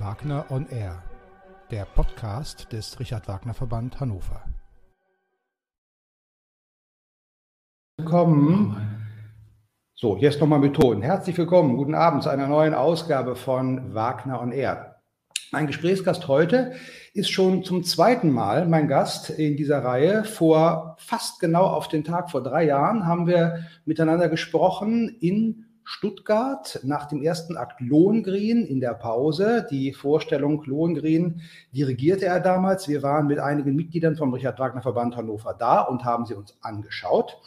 Wagner on Air, der Podcast des Richard Wagner Verband Hannover. Willkommen. So, jetzt nochmal mit Ton. Herzlich willkommen, guten Abend zu einer neuen Ausgabe von Wagner on Air. Mein Gesprächsgast heute ist schon zum zweiten Mal mein Gast in dieser Reihe. Vor fast genau auf den Tag vor drei Jahren haben wir miteinander gesprochen in Stuttgart nach dem ersten Akt Lohengrin in der Pause. Die Vorstellung Lohengrin dirigierte er damals. Wir waren mit einigen Mitgliedern vom Richard Wagner Verband Hannover da und haben sie uns angeschaut.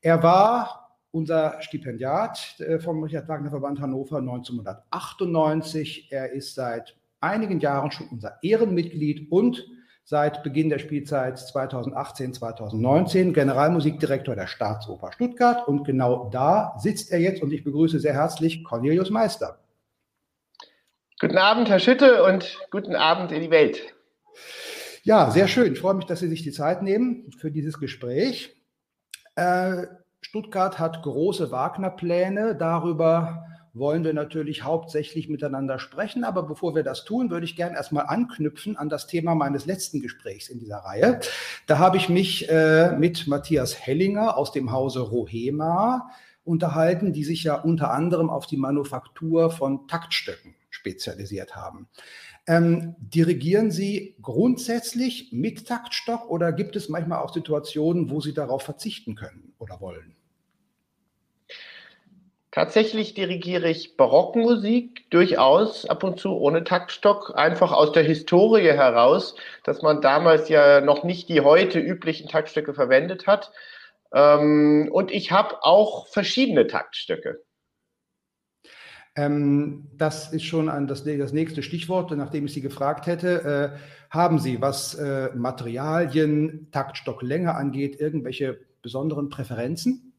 Er war unser Stipendiat äh, vom Richard Wagner Verband Hannover 1998. Er ist seit einigen Jahren schon unser Ehrenmitglied und seit Beginn der Spielzeit 2018, 2019 Generalmusikdirektor der Staatsoper Stuttgart. Und genau da sitzt er jetzt und ich begrüße sehr herzlich Cornelius Meister. Guten Abend, Herr Schütte, und guten Abend in die Welt. Ja, sehr schön. Ich freue mich, dass Sie sich die Zeit nehmen für dieses Gespräch. Äh, Stuttgart hat große Wagner-Pläne. Darüber wollen wir natürlich hauptsächlich miteinander sprechen. Aber bevor wir das tun, würde ich gerne erstmal anknüpfen an das Thema meines letzten Gesprächs in dieser Reihe. Da habe ich mich äh, mit Matthias Hellinger aus dem Hause Rohema unterhalten, die sich ja unter anderem auf die Manufaktur von Taktstöcken spezialisiert haben. Ähm, dirigieren Sie grundsätzlich mit Taktstock oder gibt es manchmal auch Situationen, wo Sie darauf verzichten können oder wollen? Tatsächlich dirigiere ich Barockmusik durchaus ab und zu ohne Taktstock, einfach aus der Historie heraus, dass man damals ja noch nicht die heute üblichen Taktstöcke verwendet hat. Ähm, und ich habe auch verschiedene Taktstöcke. Ähm, das ist schon ein, das, das, nächste Stichwort, nachdem ich Sie gefragt hätte. Äh, haben Sie, was äh, Materialien, Taktstocklänge angeht, irgendwelche besonderen Präferenzen?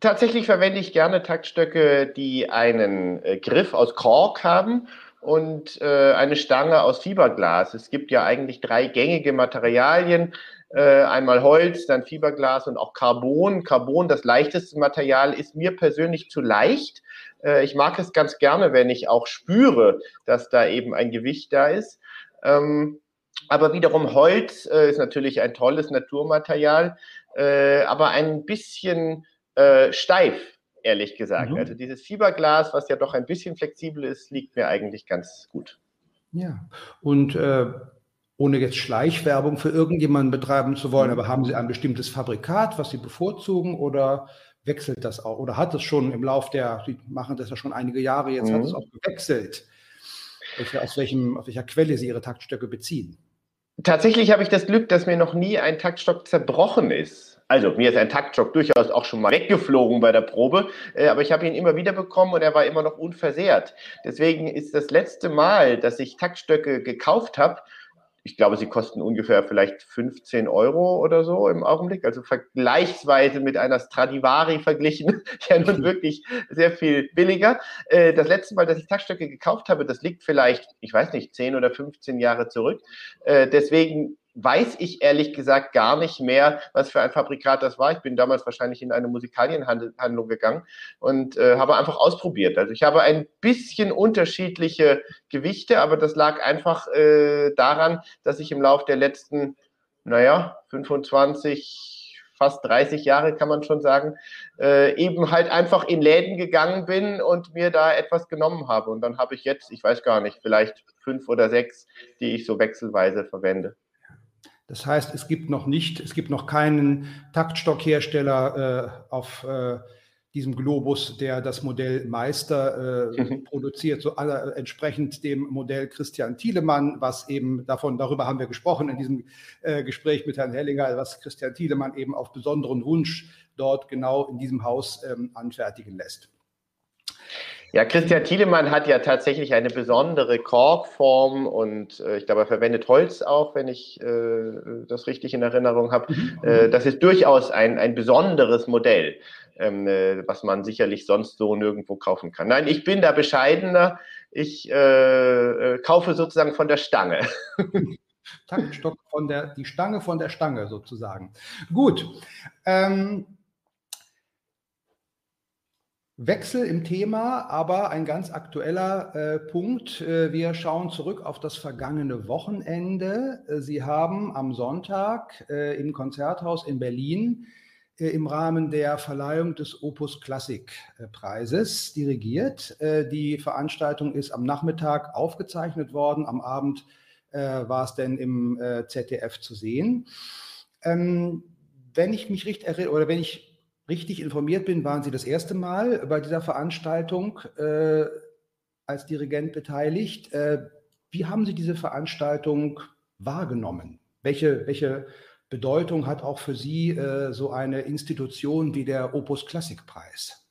Tatsächlich verwende ich gerne Taktstöcke, die einen äh, Griff aus Kork haben und äh, eine Stange aus Fiberglas. Es gibt ja eigentlich drei gängige Materialien. Äh, einmal Holz, dann Fiberglas und auch Carbon. Carbon, das leichteste Material, ist mir persönlich zu leicht. Äh, ich mag es ganz gerne, wenn ich auch spüre, dass da eben ein Gewicht da ist. Ähm, aber wiederum Holz äh, ist natürlich ein tolles Naturmaterial, äh, aber ein bisschen äh, steif, ehrlich gesagt. Mhm. Also dieses Fiberglas, was ja doch ein bisschen flexibel ist, liegt mir eigentlich ganz gut. Ja, und äh, ohne jetzt Schleichwerbung für irgendjemanden betreiben zu wollen, mhm. aber haben Sie ein bestimmtes Fabrikat, was Sie bevorzugen oder wechselt das auch? Oder hat es schon im Lauf der, Sie machen das ja schon einige Jahre, jetzt mhm. hat es auch gewechselt, aus, welchem, aus welcher Quelle Sie Ihre Taktstöcke beziehen? Tatsächlich habe ich das Glück, dass mir noch nie ein Taktstock zerbrochen ist. Also mir ist ein Taktstock durchaus auch schon mal weggeflogen bei der Probe, äh, aber ich habe ihn immer wieder bekommen und er war immer noch unversehrt. Deswegen ist das letzte Mal, dass ich Taktstöcke gekauft habe, ich glaube, sie kosten ungefähr vielleicht 15 Euro oder so im Augenblick, also vergleichsweise mit einer Stradivari verglichen, ja nun wirklich sehr viel billiger. Äh, das letzte Mal, dass ich Taktstöcke gekauft habe, das liegt vielleicht, ich weiß nicht, 10 oder 15 Jahre zurück. Äh, deswegen weiß ich ehrlich gesagt gar nicht mehr, was für ein Fabrikat das war. Ich bin damals wahrscheinlich in eine Musikalienhandlung gegangen und äh, habe einfach ausprobiert. Also ich habe ein bisschen unterschiedliche Gewichte, aber das lag einfach äh, daran, dass ich im Laufe der letzten, naja, 25, fast 30 Jahre kann man schon sagen, äh, eben halt einfach in Läden gegangen bin und mir da etwas genommen habe. Und dann habe ich jetzt, ich weiß gar nicht, vielleicht fünf oder sechs, die ich so wechselweise verwende. Das heißt, es gibt noch nicht, es gibt noch keinen Taktstockhersteller äh, auf äh, diesem Globus, der das Modell Meister äh, mhm. produziert, so aller, entsprechend dem Modell Christian Thielemann, was eben davon, darüber haben wir gesprochen in diesem äh, Gespräch mit Herrn Hellinger, was Christian Thielemann eben auf besonderen Wunsch dort genau in diesem Haus ähm, anfertigen lässt. Ja, Christian Thielemann hat ja tatsächlich eine besondere Korkform und äh, ich glaube, er verwendet Holz auch, wenn ich äh, das richtig in Erinnerung habe. Mhm. Äh, das ist durchaus ein, ein besonderes Modell, ähm, äh, was man sicherlich sonst so nirgendwo kaufen kann. Nein, ich bin da bescheidener. Ich äh, äh, kaufe sozusagen von der Stange. Taktstock von der, die Stange von der Stange sozusagen. Gut. Ähm, Wechsel im Thema, aber ein ganz aktueller äh, Punkt. Äh, wir schauen zurück auf das vergangene Wochenende. Äh, Sie haben am Sonntag äh, im Konzerthaus in Berlin äh, im Rahmen der Verleihung des Opus Klassik Preises dirigiert. Äh, die Veranstaltung ist am Nachmittag aufgezeichnet worden. Am Abend war es denn im ZDF zu sehen. Ähm, wenn ich mich richtig erinnere, oder wenn ich richtig informiert bin, waren Sie das erste Mal bei dieser Veranstaltung äh, als Dirigent beteiligt. Äh, wie haben Sie diese Veranstaltung wahrgenommen? Welche, welche Bedeutung hat auch für Sie äh, so eine Institution wie der Opus Klassikpreis?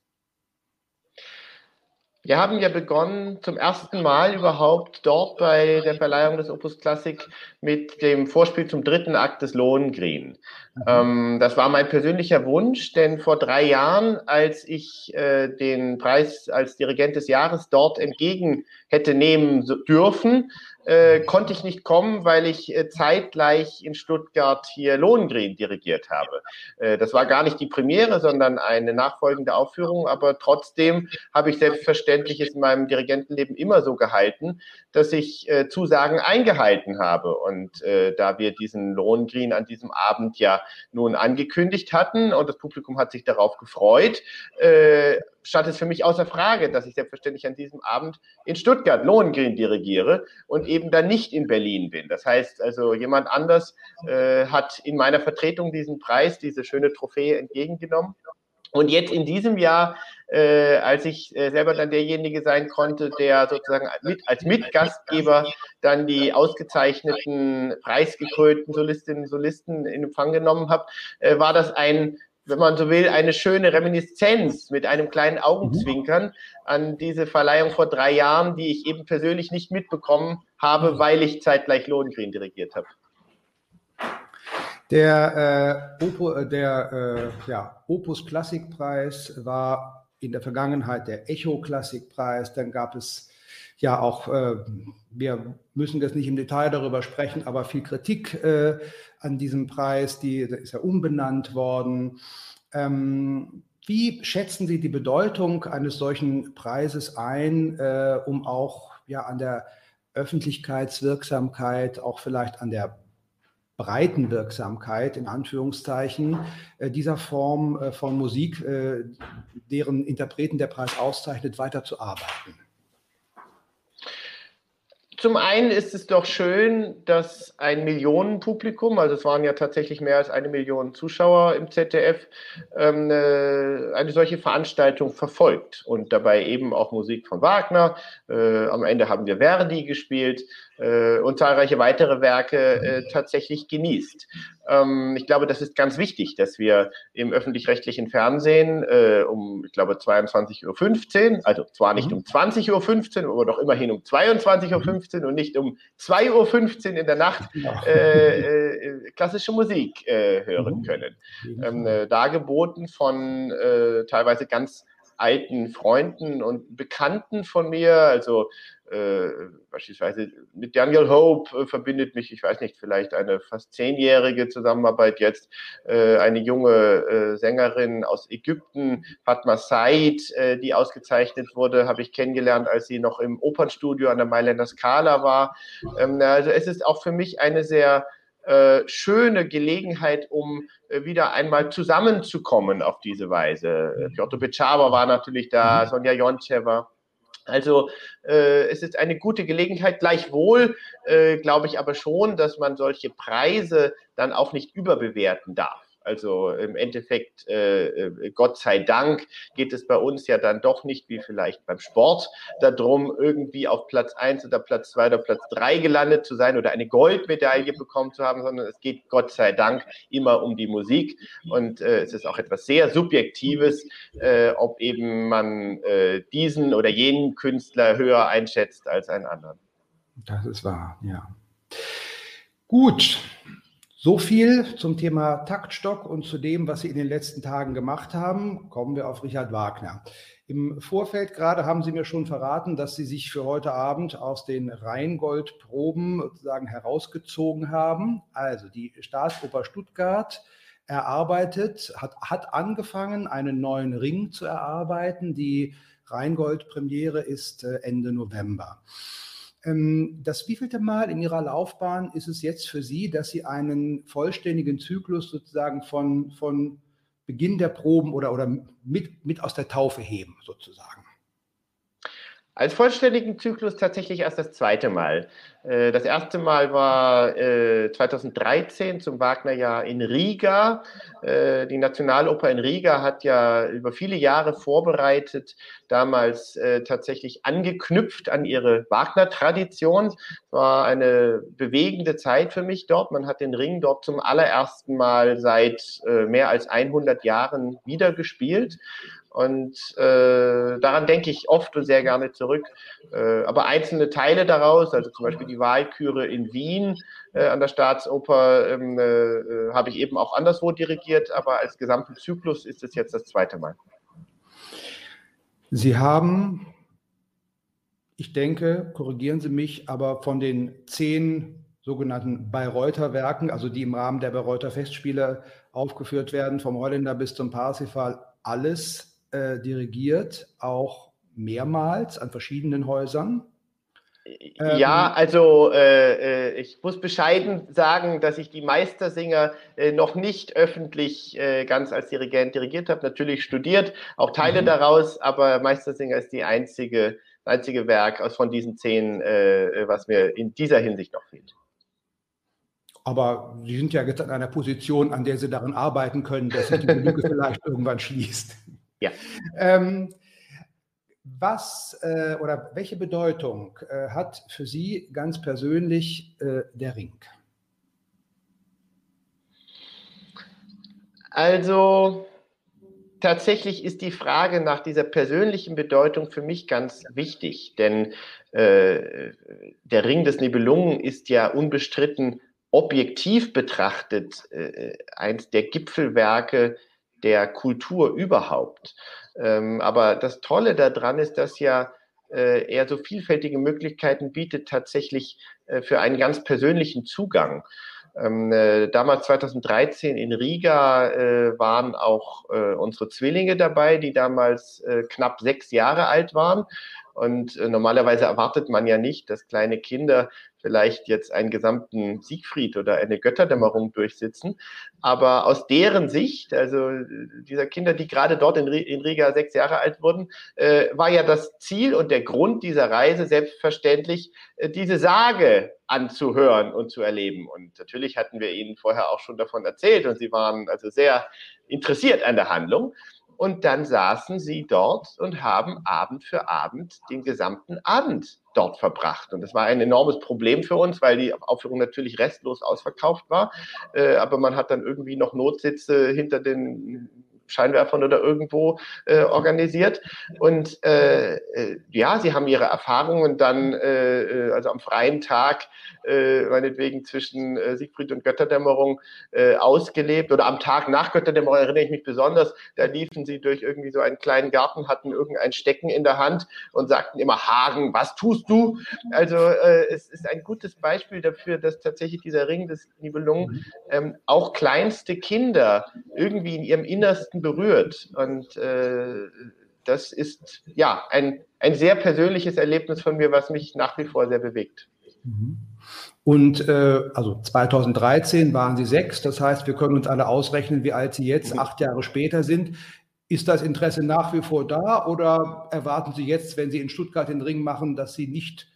Wir haben ja begonnen zum ersten Mal überhaupt dort bei der Verleihung des Opus Classic mit dem Vorspiel zum dritten Akt des Lohengrin. Mhm. Ähm, das war mein persönlicher Wunsch, denn vor drei Jahren, als ich äh, den Preis als Dirigent des Jahres dort entgegen hätte nehmen dürfen, äh, konnte ich nicht kommen, weil ich äh, zeitgleich in Stuttgart hier Lohengrin dirigiert habe. Äh, das war gar nicht die Premiere, sondern eine nachfolgende Aufführung, aber trotzdem habe ich selbstverständlich es in meinem Dirigentenleben immer so gehalten, dass ich äh, Zusagen eingehalten habe. Und äh, da wir diesen Lohengrin an diesem Abend ja nun angekündigt hatten und das Publikum hat sich darauf gefreut, äh, stand es für mich außer Frage, dass ich selbstverständlich an diesem Abend in Stuttgart Lohengrin dirigiere und eben dann nicht in Berlin bin. Das heißt also, jemand anders äh, hat in meiner Vertretung diesen Preis, diese schöne Trophäe entgegengenommen. Und jetzt in diesem Jahr, äh, als ich äh, selber dann derjenige sein konnte, der sozusagen mit, als Mitgastgeber dann die ausgezeichneten, preisgekrönten Solistinnen und Solisten in Empfang genommen habe, äh, war das ein wenn man so will, eine schöne Reminiszenz mit einem kleinen Augenzwinkern an diese Verleihung vor drei Jahren, die ich eben persönlich nicht mitbekommen habe, weil ich zeitgleich Lohengrin dirigiert habe. Der, äh, Opo, äh, der äh, ja, Opus Klassikpreis war in der Vergangenheit der Echo Klassikpreis. Dann gab es ja auch, äh, wir müssen jetzt nicht im Detail darüber sprechen, aber viel Kritik äh, an diesem Preis, die ist ja umbenannt worden. Ähm, wie schätzen Sie die Bedeutung eines solchen Preises ein, äh, um auch ja an der Öffentlichkeitswirksamkeit, auch vielleicht an der breiten Wirksamkeit in Anführungszeichen äh, dieser Form äh, von Musik, äh, deren Interpreten der Preis auszeichnet, weiterzuarbeiten? Zum einen ist es doch schön, dass ein Millionenpublikum, also es waren ja tatsächlich mehr als eine Million Zuschauer im ZDF, ähm, eine solche Veranstaltung verfolgt und dabei eben auch Musik von Wagner. Äh, am Ende haben wir Verdi gespielt äh, und zahlreiche weitere Werke äh, tatsächlich genießt. Ähm, ich glaube, das ist ganz wichtig, dass wir im öffentlich-rechtlichen Fernsehen äh, um, ich glaube, 22.15 Uhr, also zwar nicht mhm. um 20.15 Uhr, aber doch immerhin um 22.15 Uhr und nicht um 2.15 Uhr in der Nacht äh, äh, klassische Musik äh, hören mhm. können. Ähm, äh, dargeboten von teilweise ganz alten Freunden und Bekannten von mir, also äh, beispielsweise mit Daniel Hope äh, verbindet mich, ich weiß nicht, vielleicht eine fast zehnjährige Zusammenarbeit jetzt, äh, eine junge äh, Sängerin aus Ägypten, Fatma Said, äh, die ausgezeichnet wurde, habe ich kennengelernt, als sie noch im Opernstudio an der Mailänder Scala war. Ähm, also es ist auch für mich eine sehr äh, schöne Gelegenheit, um wieder einmal zusammenzukommen auf diese Weise. Äh, Piotr Becava war natürlich da, mhm. Sonja Joncheva. Also äh, es ist eine gute Gelegenheit. Gleichwohl äh, glaube ich aber schon, dass man solche Preise dann auch nicht überbewerten darf. Also im Endeffekt, äh, äh, Gott sei Dank, geht es bei uns ja dann doch nicht wie vielleicht beim Sport darum, irgendwie auf Platz 1 oder Platz 2 oder Platz 3 gelandet zu sein oder eine Goldmedaille bekommen zu haben, sondern es geht Gott sei Dank immer um die Musik. Und äh, es ist auch etwas sehr Subjektives, ob eben man diesen oder jenen Künstler höher einschätzt als einen anderen. Das ist wahr, ja. Gut, so viel zum Thema Taktstock und zu dem, was Sie in den letzten Tagen gemacht haben. Kommen wir auf Richard Wagner. Im Vorfeld gerade haben Sie mir schon verraten, dass Sie sich für heute Abend aus den Rheingold-Proben sozusagen herausgezogen haben. Also die Staatsoper Stuttgart erarbeitet, hat, hat angefangen, einen neuen Ring zu erarbeiten. Die Rheingold-Premiere ist äh, Ende November. Ähm, das wievielte Mal in Ihrer Laufbahn ist es jetzt für Sie, dass Sie einen vollständigen Zyklus sozusagen von, von Beginn der Proben oder, oder mit, mit aus der Taufe heben, sozusagen? Als vollständigen Zyklus tatsächlich erst das zweite Mal. Äh, das erste Mal war 2013 äh, zum Wagnerjahr in Riga. Äh, die Nationaloper in Riga hat ja über viele Jahre vorbereitet, damals tatsächlich angeknüpft an ihre Wagner-Tradition. Es war eine bewegende Zeit für mich dort. Man hat den Ring dort zum allerersten Mal seit mehr als 100 Jahren wieder gespielt. Und äh, daran denke ich oft und sehr gerne zurück. Äh, aber einzelne Teile daraus, also zum Beispiel die Wahlküre in Wien äh, an der Staatsoper, ähm, äh, habe ich eben auch anderswo dirigiert, aber als gesamten Zyklus ist es jetzt das zweite Mal. Sie haben, ich denke, korrigieren Sie mich, aber von den zehn sogenannten Bayreuther Werken, also die im Rahmen der Bayreuther Festspiele aufgeführt werden, vom Holländer bis zum Parsifal, alles äh, dirigiert, auch mehrmals an verschiedenen Häusern. Ja, ähm, also äh, äh, ich muss bescheiden sagen, dass ich die Meistersinger äh, noch nicht öffentlich äh, ganz als Dirigent dirigiert habe. Natürlich studiert, auch Teile mhm. daraus, aber Meistersinger ist die einzige, einzige Werk aus von diesen zehn, äh, was mir in dieser Hinsicht noch fehlt. Aber Sie sind ja jetzt an einer Position, an der Sie daran arbeiten können, dass sich die Lücke vielleicht irgendwann schließt. Ja. Ähm, was äh, oder welche Bedeutung äh, hat für Sie ganz persönlich äh, der Ring? Also tatsächlich ist die Frage nach dieser persönlichen Bedeutung für mich ganz wichtig, denn äh, der Ring des Nibelungen ist ja unbestritten objektiv betrachtet äh, eins der Gipfelwerke der Kultur überhaupt. Ähm, aber das Tolle daran ist, dass ja äh, er so vielfältige Möglichkeiten bietet, tatsächlich äh, für einen ganz persönlichen Zugang. Ähm, äh, damals 2013 in Riga waren auch unsere Zwillinge dabei, die damals knapp sechs Jahre alt waren. Und normalerweise erwartet man ja nicht, dass kleine Kinder vielleicht jetzt einen gesamten Siegfried oder eine Götterdämmerung durchsitzen. Aber aus deren Sicht, also dieser Kinder, die gerade dort in, Riga sechs Jahre alt wurden, äh, war ja das Ziel und der Grund dieser Reise selbstverständlich, äh, diese Sage anzuhören und zu erleben. Und natürlich hatten wir ihnen vorher auch schon davon erzählt und sie waren also sehr interessiert an der Handlung. Und dann saßen sie dort und haben Abend für Abend den gesamten Abend dort verbracht. Und das war ein enormes Problem für uns, weil die Aufführung natürlich restlos ausverkauft war. Äh, aber man hat dann irgendwie noch Notsitze hinter den Scheinwerfern oder irgendwo äh, organisiert. Und äh, äh, ja, sie haben ihre Erfahrungen dann, äh, äh, also am freien Tag, äh, meinetwegen zwischen äh, Siegfried und Götterdämmerung äh, ausgelebt. Oder am Tag nach Götterdämmerung erinnere ich mich besonders, da liefen sie durch irgendwie so einen kleinen Garten, hatten irgendein Stecken in der Hand und sagten immer, Hagen, was tust du? Also äh, es ist ein gutes Beispiel dafür, dass tatsächlich dieser Ring des Nibelungen mhm. ähm, auch kleinste Kinder irgendwie in ihrem Innersten Herzen berührt. Und äh, das ist ja ein, ein sehr persönliches Erlebnis von mir, was mich nach wie vor sehr bewegt. Mhm. Und äh, also 2013 waren Sie sechs, das heißt, wir können uns alle ausrechnen, wie alt Sie jetzt, mhm. acht Jahre später sind. Ist das Interesse nach wie vor da oder erwarten Sie jetzt, wenn Sie in Stuttgart den Ring machen, dass Sie nicht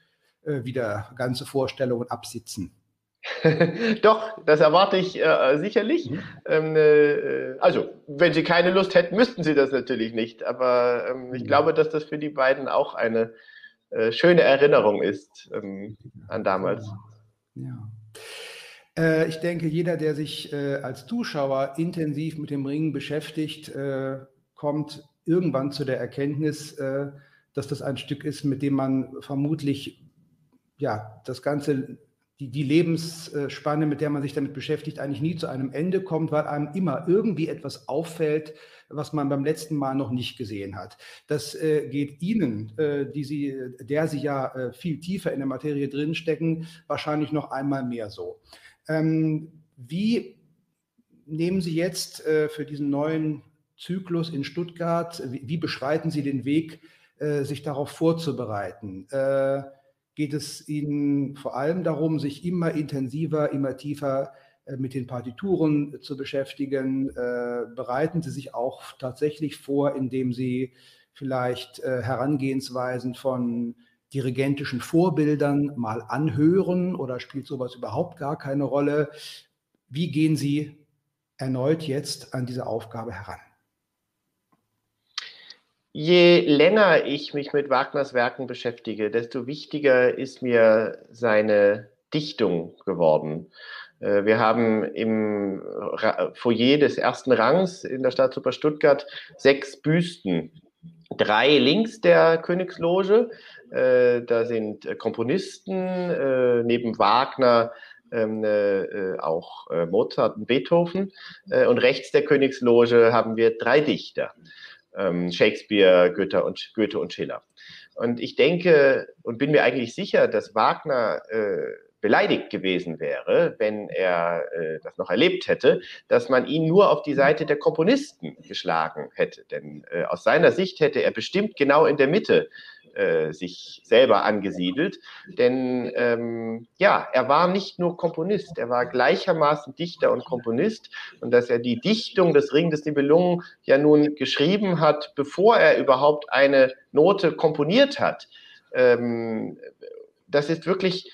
äh, wieder ganze Vorstellungen absitzen? Doch, das erwarte ich äh, sicherlich. Mhm. Ähm, äh, also, wenn Sie keine Lust hätten, müssten Sie das natürlich nicht. Aber ähm, ich mhm. glaube, dass das für die beiden auch eine äh, schöne Erinnerung ist ähm, an damals. Ja. ja. Äh, ich denke, jeder, der sich äh, als Zuschauer intensiv mit dem Ringen beschäftigt, äh, kommt irgendwann zu der Erkenntnis, dass das ein Stück ist, mit dem man vermutlich ja, das ganze die, die Lebensspanne, mit der man sich damit beschäftigt, eigentlich nie zu einem Ende kommt, weil einem immer irgendwie etwas auffällt, was man beim letzten Mal noch nicht gesehen hat. Das äh, geht Ihnen, äh, die Sie, der Sie ja äh, viel tiefer in der Materie drinstecken, wahrscheinlich noch einmal mehr so. Ähm, wie nehmen Sie jetzt äh, für diesen neuen Zyklus in Stuttgart, wie, wie beschreiten Sie den Weg, äh, sich darauf vorzubereiten? Äh, geht es Ihnen vor allem darum, sich immer intensiver, immer tiefer äh, mit den Partituren zu beschäftigen? Äh, bereiten Sie sich auch tatsächlich vor, indem Sie vielleicht äh, Herangehensweisen von dirigentischen Vorbildern mal anhören oder spielt sowas überhaupt gar keine Rolle? Wie gehen Sie erneut jetzt an diese Aufgabe heran? Je länger ich mich mit Wagners Werken beschäftige, desto wichtiger ist mir seine Dichtung geworden. Äh, wir haben im Foyer des ersten Rangs in der Staatsoper Stuttgart sechs Büsten. Drei links der Königsloge, äh, da sind Komponisten, äh, neben Wagner ähm, auch Mozart und Beethoven. und rechts der Königsloge haben wir drei Dichter ähm, Shakespeare, Goethe und, Goethe und Schiller. Und ich denke und bin mir eigentlich sicher, dass Wagner äh, beleidigt gewesen wäre, wenn er äh, das noch erlebt hätte, dass man ihn nur auf die Seite der Komponisten geschlagen hätte. Denn äh, aus seiner Sicht hätte er bestimmt genau in der Mitte äh, sich selber angesiedelt. Denn ähm, ja, er war nicht nur Komponist, er war gleichermaßen Dichter und Komponist. Und dass er die Dichtung des Ring des Nibelungen ja nun geschrieben hat, bevor er überhaupt eine Note komponiert hat, ähm, das ist wirklich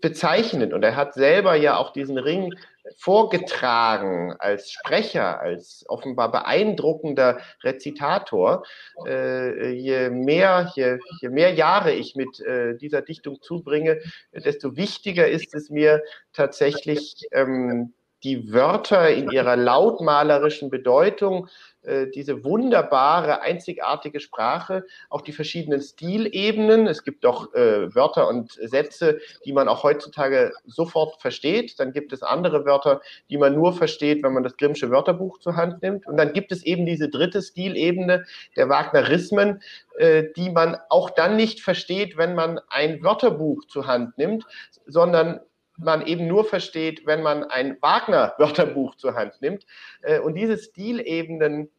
bezeichnend. Und er hat selber ja auch diesen Ring vorgetragen als Sprecher, als offenbar beeindruckender Rezitator. Äh, je, mehr, je, je mehr Jahre ich mit äh, dieser Dichtung zubringe, desto wichtiger ist es mir tatsächlich, ähm, die Wörter in ihrer lautmalerischen Bedeutung diese wunderbare, einzigartige Sprache, auch die verschiedenen Stilebenen. Es gibt doch äh, Wörter und Sätze, die man auch heutzutage sofort versteht. Dann gibt es andere Wörter, die man nur versteht, wenn man das Grimmsche Wörterbuch zur Hand nimmt. Und dann gibt es eben diese dritte Stilebene der Wagnerismen, äh, die man auch dann nicht versteht, wenn man ein Wörterbuch zur Hand nimmt, sondern man eben nur versteht, wenn man ein Wagner-Wörterbuch zur Hand nimmt. Äh, und diese Stilebenen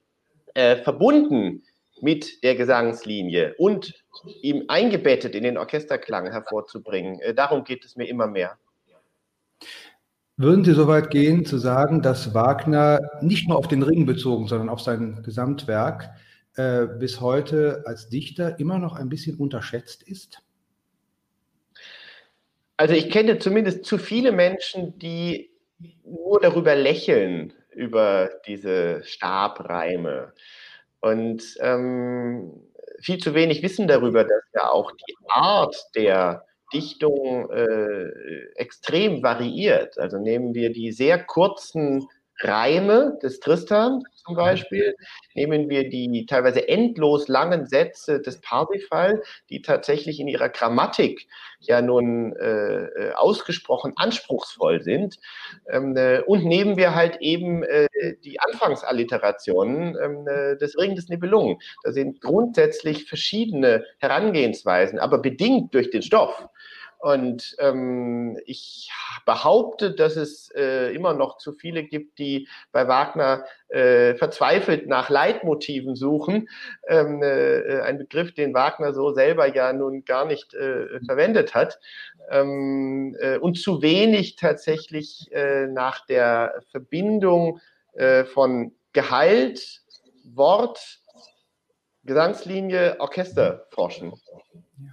äh, verbunden mit der Gesangslinie und ihm eingebettet in den Orchesterklang hervorzubringen. Äh, darum geht es mir immer mehr. Würden Sie so weit gehen, zu sagen, dass Wagner nicht nur auf den Ring bezogen, sondern auf sein Gesamtwerk äh, bis heute als Dichter immer noch ein bisschen unterschätzt ist? Also ich kenne zumindest zu viele Menschen, die nur darüber lächeln, über diese Stabreime. Und ähm, viel zu wenig wissen darüber, dass ja auch die Art der Dichtung äh, extrem variiert. Also nehmen wir die sehr kurzen Reime des Tristan zum Beispiel, nehmen wir die teilweise endlos langen Sätze des Parsifal, die tatsächlich in ihrer Grammatik ja nun äh, äh, ausgesprochen anspruchsvoll sind, ähm, äh, und nehmen wir halt eben äh, die Anfangsalliterationen ähm, äh, des Ring des Nibelungen. Da sind grundsätzlich verschiedene Herangehensweisen, aber bedingt durch den Stoff. Und ähm, ich behaupte, dass es äh, immer noch zu viele gibt, die bei Wagner äh, verzweifelt nach Leitmotiven suchen. Ähm, äh, ein Begriff, den Wagner so selber ja nun gar nicht äh, verwendet hat. Ähm, äh, und zu wenig tatsächlich äh, nach der Verbindung äh, von Gehalt, Wort, Gesangslinie, Orchester forschen. Ja.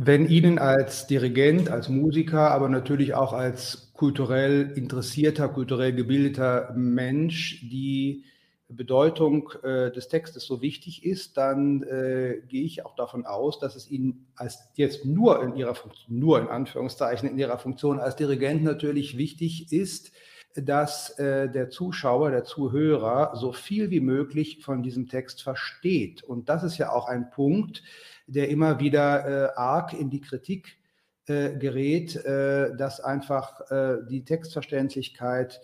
Wenn Ihnen als Dirigent, als Musiker, aber natürlich auch als kulturell interessierter, kulturell gebildeter Mensch die Bedeutung äh, des Textes so wichtig ist, dann äh, gehe ich auch davon aus, dass es Ihnen als jetzt nur in Ihrer Funktion, nur in Anführungszeichen in Ihrer Funktion als Dirigent natürlich wichtig ist, dass äh, der Zuschauer, der Zuhörer so viel wie möglich von diesem Text versteht. Und das ist ja auch ein Punkt, der immer wieder äh, arg in die Kritik äh, gerät, äh, dass einfach äh, die Textverständlichkeit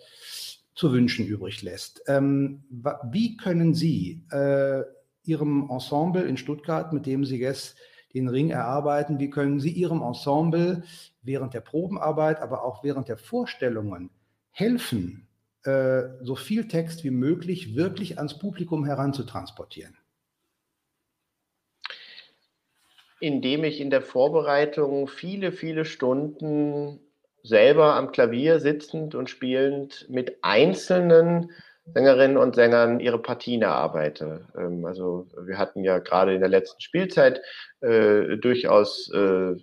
zu wünschen übrig lässt. Ähm, wie können Sie äh, Ihrem Ensemble in Stuttgart, mit dem Sie jetzt den Ring erarbeiten, wie können Sie Ihrem Ensemble während der Probenarbeit, aber auch während der Vorstellungen helfen, äh, so viel Text wie möglich wirklich ans Publikum heranzutransportieren? Indem ich in der Vorbereitung viele, viele Stunden selber am Klavier sitzend und spielend mit einzelnen Sängerinnen und Sängern ihre Partien erarbeite. Ähm, also wir hatten ja gerade in der letzten Spielzeit äh, durchaus äh,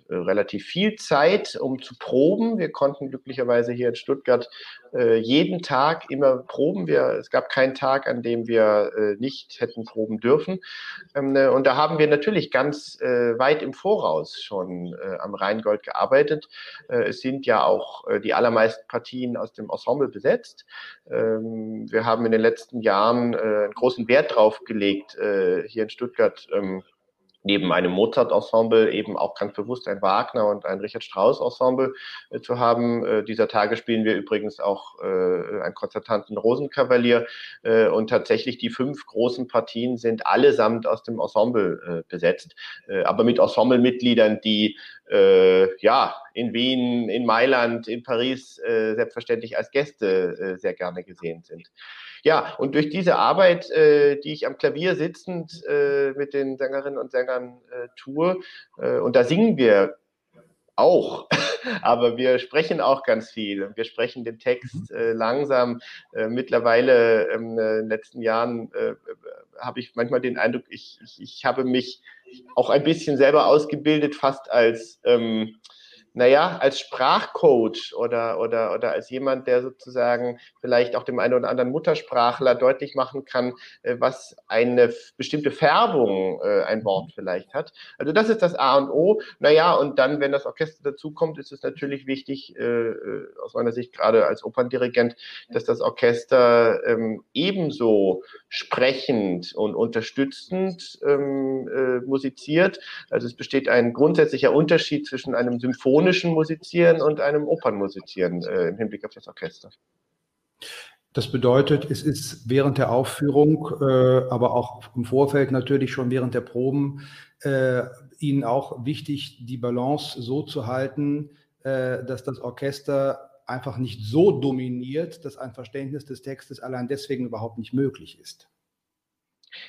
relativ viel Zeit, um zu proben. Wir konnten glücklicherweise hier in Stuttgart äh, jeden Tag immer proben. Wir, es gab keinen Tag, an dem wir äh, nicht hätten proben dürfen. Ähm, ne, und da haben wir natürlich ganz äh, weit im Voraus schon äh, am Rheingold gearbeitet. es sind ja auch die allermeisten Partien aus dem Ensemble besetzt. Ähm, wir haben in den letzten Jahren einen großen Wert drauf gelegt, hier in Stuttgart ähm, neben einem Mozart-Ensemble eben auch ganz bewusst ein Wagner und ein Richard Strauss-Ensemble äh, zu haben. Äh, dieser Tage spielen wir übrigens auch äh, einen konzertanten Rosenkavalier äh, und tatsächlich die fünf großen Partien sind allesamt aus dem Ensemble äh, besetzt, äh, aber mit Ensemblemitgliedern, die ja in Wien, in Mailand, in Paris selbstverständlich als Gäste sehr gerne gesehen sind. Ja, und durch diese Arbeit, äh, die ich am Klavier sitzend äh, mit den Sängerinnen und Sängern äh, tue, äh, und da singen wir auch, aber wir sprechen auch ganz viel. Wir sprechen den Text mhm. äh, langsam. Äh, mittlerweile ähm, äh, in den letzten Jahren äh, habe ich manchmal den Eindruck, ich, ich, ich habe mich auch ein bisschen selber ausgebildet, fast als ähm, naja, als Sprachcoach oder, oder, oder als jemand, der sozusagen vielleicht auch dem einen oder anderen Muttersprachler deutlich machen kann, äh, was eine bestimmte Färbung äh, ein Wort vielleicht hat. Also das ist das A und O. Naja, und dann, wenn das Orchester dazukommt, ist es natürlich wichtig, äh, aus meiner Sicht gerade als Operndirigent, dass das Orchester ähm, ebenso sprechend und unterstützend ähm, musiziert. Also es besteht ein grundsätzlicher Unterschied zwischen einem Symphon symphonischen Musizieren und einem Opernmusizieren äh, im Hinblick auf das Orchester. Das bedeutet, es ist während der Aufführung, äh, aber auch im Vorfeld natürlich schon während der Proben, äh, Ihnen auch wichtig, die Balance so zu halten, äh, dass das Orchester einfach nicht so dominiert, dass ein Verständnis des Textes allein deswegen überhaupt nicht möglich ist.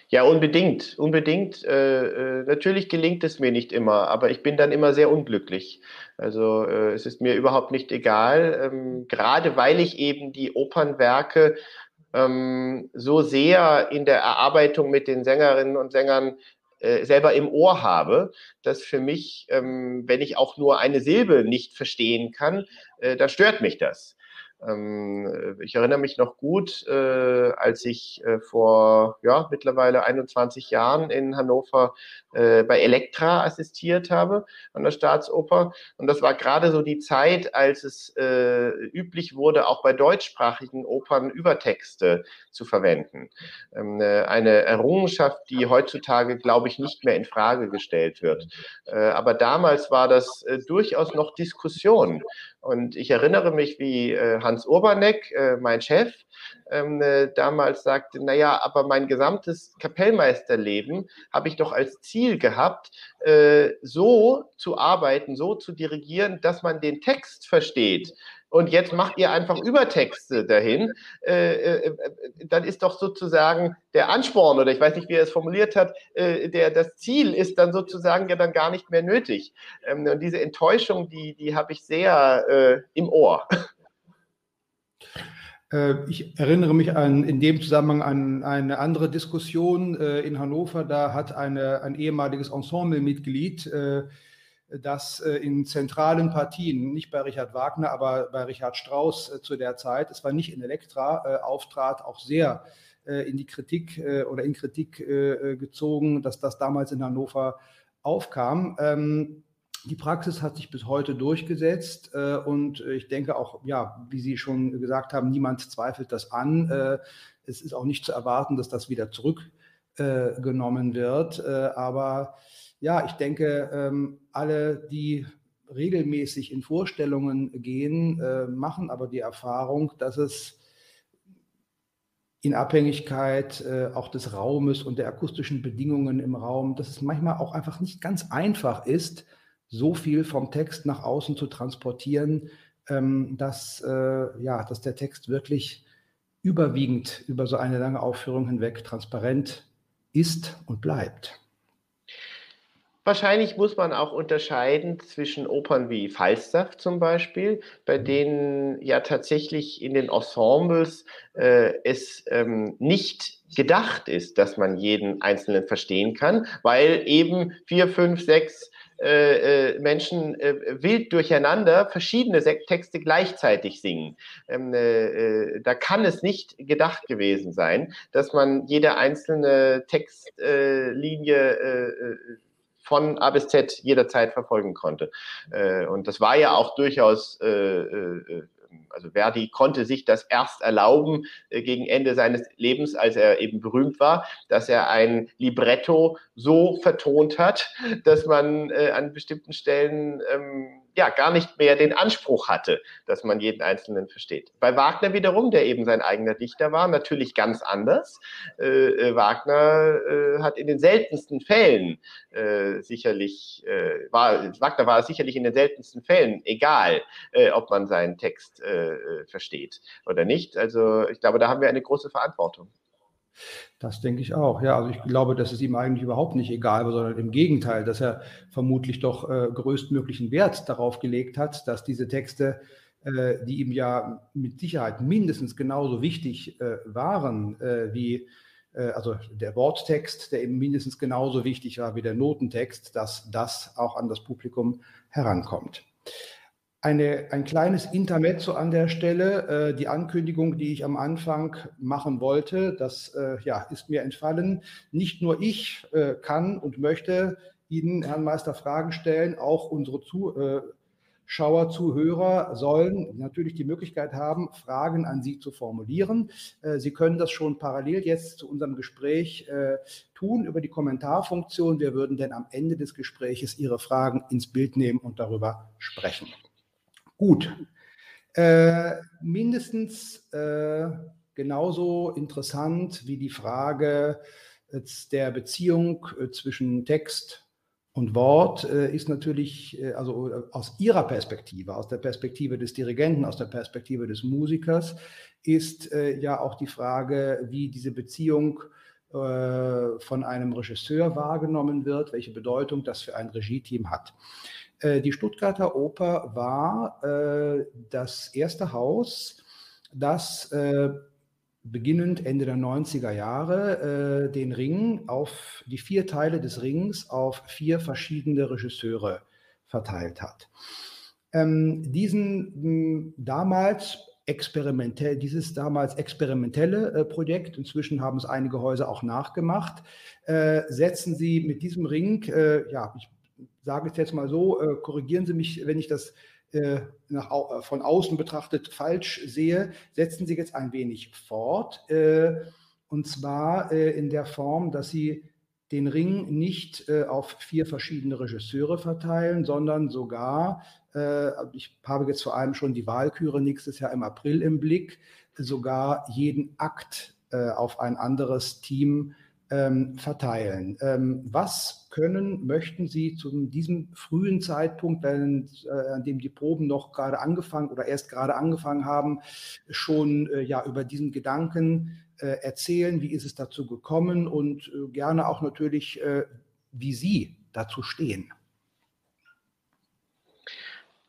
Ja, unbedingt, unbedingt. Äh, äh, natürlich gelingt es mir nicht immer, aber ich bin dann immer sehr unglücklich. Also äh, es ist mir überhaupt nicht egal, ähm, gerade weil ich eben die Opernwerke ähm, so sehr in der Erarbeitung mit den Sängerinnen und Sängern äh, selber im Ohr habe, dass für mich, ähm, wenn ich auch nur eine Silbe nicht verstehen kann, äh, da stört mich das. Ähm, ich erinnere mich noch gut, äh, als ich äh, vor ja, mittlerweile 21 Jahren in Hannover äh, bei Elektra assistiert habe an der Staatsoper. Und das war gerade so die Zeit, als es üblich wurde, auch bei deutschsprachigen Opern Übertexte zu verwenden. Ähm, äh, eine Errungenschaft, die heutzutage, glaube ich, nicht mehr in Frage gestellt wird. Aber damals war das durchaus noch Diskussion. Und ich erinnere mich, wie äh, Hans Urbanek, äh, mein Chef, ähm, äh, damals sagte, naja, aber mein gesamtes Kapellmeisterleben habe ich doch als Ziel gehabt, so zu arbeiten, so zu dirigieren, dass man den Text versteht und jetzt macht ihr einfach Übertexte dahin, äh, äh, äh, dann ist doch sozusagen der Ansporn oder ich weiß nicht, wie er es formuliert hat, äh, der, das Ziel ist dann sozusagen ja dann gar nicht mehr nötig. Ähm, und diese Enttäuschung, die, die habe ich sehr äh, im Ohr. Äh, ich erinnere mich an, in dem Zusammenhang an eine andere Diskussion in Hannover. Da hat eine, ein ehemaliges Ensemblemitglied äh, dass äh, in zentralen Partien, nicht bei Richard Wagner, aber bei Richard Strauss äh, zu der Zeit, es war nicht in Elektra, äh, auftrat, auch sehr in die Kritik oder in Kritik gezogen, dass das damals in Hannover aufkam. Ähm, die Praxis hat sich bis heute durchgesetzt und ich denke auch, ja, wie Sie schon gesagt haben, niemand zweifelt das an. es ist auch nicht zu erwarten, dass das wieder zurückgenommen wird, aber ja, ich denke, ähm, alle, die regelmäßig in Vorstellungen gehen, äh, machen aber die Erfahrung, dass es in Abhängigkeit äh, auch des Raumes und der akustischen Bedingungen im Raum, dass es manchmal auch einfach nicht ganz einfach ist, so viel vom Text nach außen zu transportieren, ähm, dass, äh, ja, dass der Text wirklich überwiegend über so eine lange Aufführung hinweg transparent ist und bleibt. Wahrscheinlich muss man auch unterscheiden zwischen Opern wie Falstaff zum Beispiel, bei mhm. denen ja tatsächlich in den Ensembles äh, es ähm, nicht gedacht ist, dass man jeden Einzelnen verstehen kann, weil eben vier, fünf, sechs äh, äh Menschen äh, wild durcheinander verschiedene Texte gleichzeitig singen. Ähm, äh, äh, da kann es nicht gedacht gewesen sein, dass man jede einzelne Textlinie von A bis Z jederzeit verfolgen konnte. Äh, und das war ja auch durchaus, äh, äh, also Verdi konnte sich das erst erlauben äh, gegen Ende seines Lebens, als er eben berühmt war, dass er ein Libretto so vertont hat, dass man äh, an bestimmten Stellen ähm, ja gar nicht mehr den Anspruch hatte, dass man jeden Einzelnen versteht. Bei Wagner wiederum, der eben sein eigener Dichter war, natürlich ganz anders. Äh, äh, Wagner äh, hat in den seltensten Fällen äh, sicherlich, äh, war, Wagner war sicherlich in den seltensten Fällen egal, äh, ob man seinen Text versteht oder nicht. Also ich glaube, da haben wir eine große Verantwortung. Das denke ich auch. Ja, also ich glaube, dass es ihm eigentlich überhaupt nicht egal war, sondern im Gegenteil, dass er vermutlich doch äh, größtmöglichen Wert darauf gelegt hat, dass diese Texte, äh, die ihm ja mit Sicherheit mindestens genauso wichtig äh, waren äh, wie äh, also der Worttext, der eben mindestens genauso wichtig war wie der Notentext, dass das auch an das Publikum herankommt eine, ein kleines Intermezzo an der Stelle. Äh, die Ankündigung, die ich am Anfang machen wollte, das äh, ja, ist mir entfallen. Nicht nur ich äh, kann und möchte Ihnen, Herrn Meister, Fragen stellen, auch unsere Zuschauer, Zuhörer sollen natürlich die Möglichkeit haben, Fragen an Sie zu formulieren. Äh, Sie können das schon parallel jetzt zu unserem Gespräch äh, tun über die Kommentarfunktion. Wir würden dann am Ende des Gespräches Ihre Fragen ins Bild nehmen und darüber sprechen. Gut. Äh, mindestens äh, genauso interessant wie die Frage der Beziehung äh, zwischen Text und Wort äh, ist natürlich, äh, also aus Ihrer Perspektive, aus der Perspektive des Dirigenten, aus der Perspektive des Musikers, ist ja auch die Frage, wie diese Beziehung von einem Regisseur wahrgenommen wird, welche Bedeutung das für ein Regieteam hat. Äh, die Stuttgarter Oper war äh, das erste Haus, das äh, beginnend Ende der 90er Jahre den Ring auf die vier Teile des Rings auf vier verschiedene Regisseure verteilt hat. Ähm, diesen damals experimentell, dieses damals experimentelle äh, Projekt, inzwischen haben es einige Häuser auch nachgemacht, äh, setzen sie mit diesem Ring, äh, ja, ich sage es jetzt mal so, äh, korrigieren Sie mich, wenn ich das äh, nach, äh, von außen betrachtet falsch sehe, setzen Sie jetzt ein wenig fort. Und zwar in der Form, dass Sie den Ring nicht auf vier verschiedene Regisseure verteilen, sondern sogar, ich habe jetzt vor allem schon die Wahlküre nächstes Jahr im April im Blick, sogar jeden Akt auf ein anderes Team ähm, verteilen. Ähm, was können, möchten Sie zu diesem frühen Zeitpunkt, wenn, äh, an dem die Proben noch gerade angefangen oder erst gerade angefangen haben, schon äh, ja über diesen Gedanken äh, erzählen? Wie ist es dazu gekommen und äh, gerne auch natürlich, äh, wie Sie dazu stehen?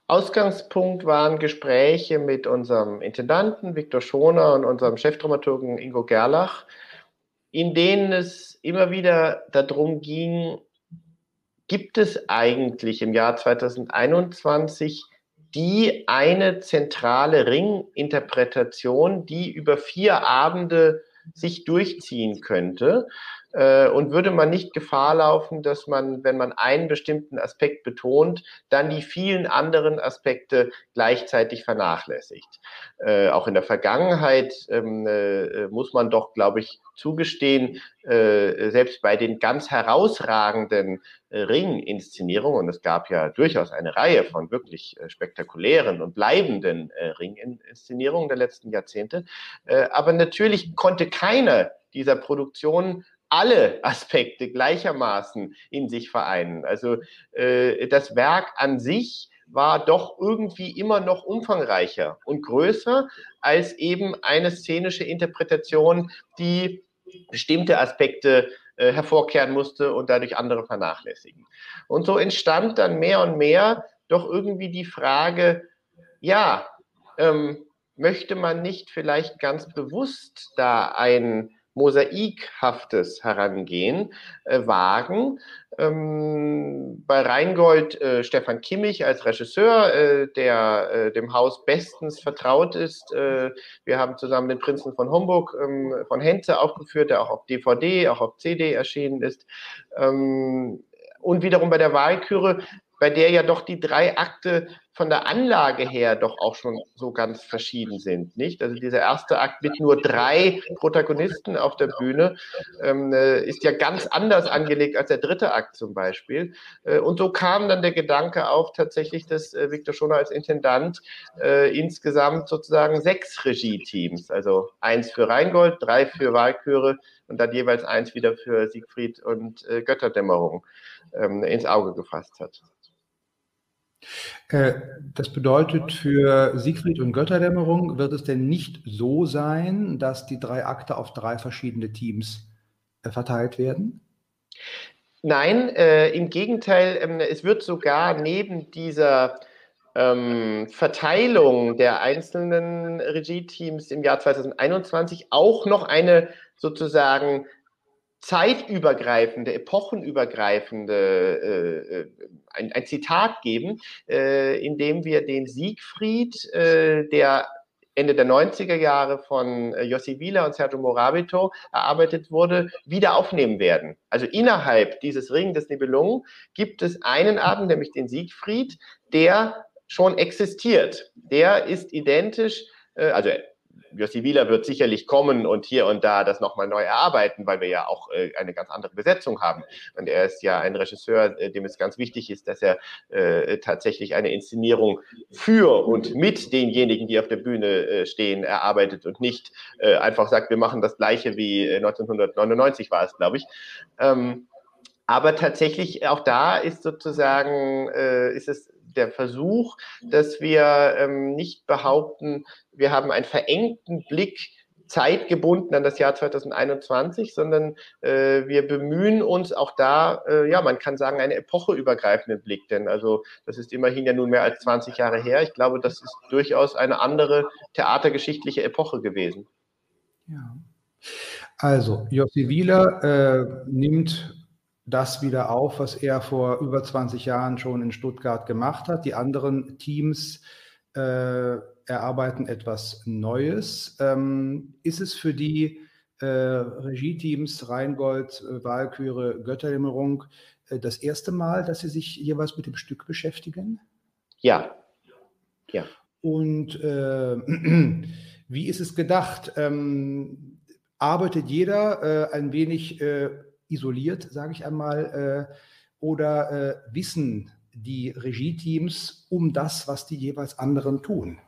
Ausgangspunkt waren Gespräche mit unserem Intendanten Viktor Schoner und unserem Chefdramaturgen Ingo Gerlach in denen es immer wieder darum ging, gibt es eigentlich im Jahr 2021 die eine zentrale Ringinterpretation, die über vier Abende sich durchziehen könnte und würde man nicht Gefahr laufen, dass man, wenn man einen bestimmten Aspekt betont, dann die vielen anderen Aspekte gleichzeitig vernachlässigt. Äh, auch in der Vergangenheit ähm, äh, muss man doch, glaube ich, zugestehen, äh, selbst bei den ganz herausragenden äh, Ring-Inszenierungen, und es gab ja durchaus eine Reihe von wirklich äh, spektakulären und bleibenden äh, Ring-Inszenierungen der letzten Jahrzehnte, äh, aber natürlich konnte keine dieser Produktionen alle Aspekte gleichermaßen in sich vereinen. Also äh, das Werk an sich war doch irgendwie immer noch umfangreicher und größer als eben eine szenische Interpretation, die bestimmte Aspekte äh, hervorkehren musste und dadurch andere vernachlässigen. Und so entstand dann mehr und mehr doch irgendwie die Frage, ja, ähm, möchte man nicht vielleicht ganz bewusst da ein mosaikhaftes Herangehen äh, wagen. Ähm, bei Rheingold äh, Stefan Kimmich als Regisseur, äh, der äh, dem Haus bestens vertraut ist. Äh, wir haben zusammen den Prinzen von Homburg ähm, von Henze aufgeführt, der auch auf DVD, auch auf CD erschienen ist. Ähm, und wiederum bei der Wahlküre bei der ja doch die drei Akte von der Anlage her doch auch schon so ganz verschieden sind, nicht? Also dieser erste Akt mit nur drei Protagonisten auf der Bühne ähm, äh, ist ja ganz anders angelegt als der dritte Akt zum Beispiel. Äh, und so kam dann der Gedanke auf, tatsächlich, dass äh, Viktor Schoner als Intendant äh, insgesamt sozusagen sechs Regie-Teams, also eins für Rheingold, drei für Walküre und dann jeweils eins wieder für Siegfried und äh, Götterdämmerung ähm, ins Auge gefasst hat. Äh, das bedeutet, für Siegfried und Götterdämmerung wird es denn nicht so sein, dass die drei Akte auf drei verschiedene Teams äh, verteilt werden? Nein, äh, im Gegenteil, ähm, es wird sogar neben dieser ähm, Verteilung der einzelnen Regie-Teams im Jahr 2021 auch noch eine sozusagen zeitübergreifende, epochenübergreifende äh, äh, ein, ein, Zitat geben, äh, in dem wir den Siegfried, äh, der Ende der 90er Jahre von äh, Jossi Wieler und Sergio Morabito erarbeitet wurde, wieder aufnehmen werden. Also innerhalb dieses Ring des Nibelungen gibt es einen Abend, nämlich den Siegfried, der schon existiert. Der ist identisch, äh, also Jossi Wieler wird sicherlich kommen und hier und da das nochmal neu erarbeiten, weil wir ja auch äh, eine ganz andere Besetzung haben. Und er ist ja ein Regisseur, äh, dem es ganz wichtig ist, dass er äh, tatsächlich eine Inszenierung für und mit denjenigen, die auf der Bühne äh, stehen, erarbeitet und nicht äh, einfach sagt, wir machen das gleiche wie 1999 äh, war es, glaube ich. Ähm, aber tatsächlich auch da ist sozusagen, äh, ist es der Versuch, dass wir ähm, nicht behaupten, wir haben einen verengten Blick zeitgebunden an das Jahr 2021, sondern äh, wir bemühen uns auch da, äh, ja, man kann sagen, einen epocheübergreifenden Blick, denn also das ist immerhin ja nun mehr als 20 Jahre her. Ich glaube, das ist durchaus eine andere theatergeschichtliche Epoche gewesen. Ja. Also, Jossi Wieler äh, nimmt das wieder auf, was er vor über 20 Jahren schon in Stuttgart gemacht hat. Die anderen Teams äh, erarbeiten etwas Neues. Ähm, ist es für die äh, Regie-Teams Rheingold, äh, Wahlküre, Götterdämmerung äh, das erste Mal, dass sie sich jeweils mit dem Stück beschäftigen? Ja. Ja. Und äh, wie ist es gedacht? Ähm, arbeitet jeder äh, ein wenig äh, isoliert, sage ich einmal, äh, oder äh, wissen die Regie-Teams um das, was die jeweils anderen tun?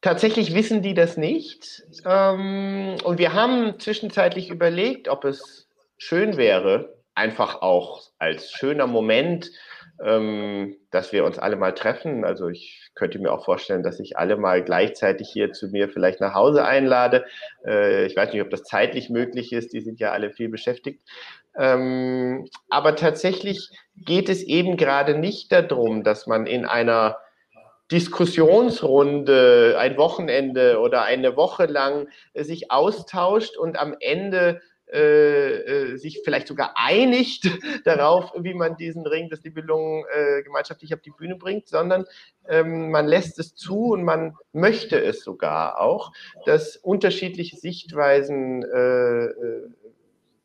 Tatsächlich wissen die das nicht. Ähm, und wir haben zwischenzeitlich überlegt, ob es schön wäre, einfach auch als schöner Moment ähm, dass wir uns alle mal treffen. Also ich könnte mir auch vorstellen, dass ich alle mal gleichzeitig hier zu mir vielleicht nach Hause einlade. Äh, ich weiß nicht, ob das zeitlich möglich ist. Die sind ja alle viel beschäftigt. Ähm, aber tatsächlich geht es eben gerade nicht darum, dass man in einer Diskussionsrunde ein Wochenende oder eine Woche lang sich austauscht und am Ende äh, äh, sich vielleicht sogar einigt darauf, wie man diesen Ring des Nibelungen äh, gemeinschaftlich auf die Bühne bringt, sondern ähm, man lässt es zu und man möchte es sogar auch, dass unterschiedliche Sichtweisen äh, äh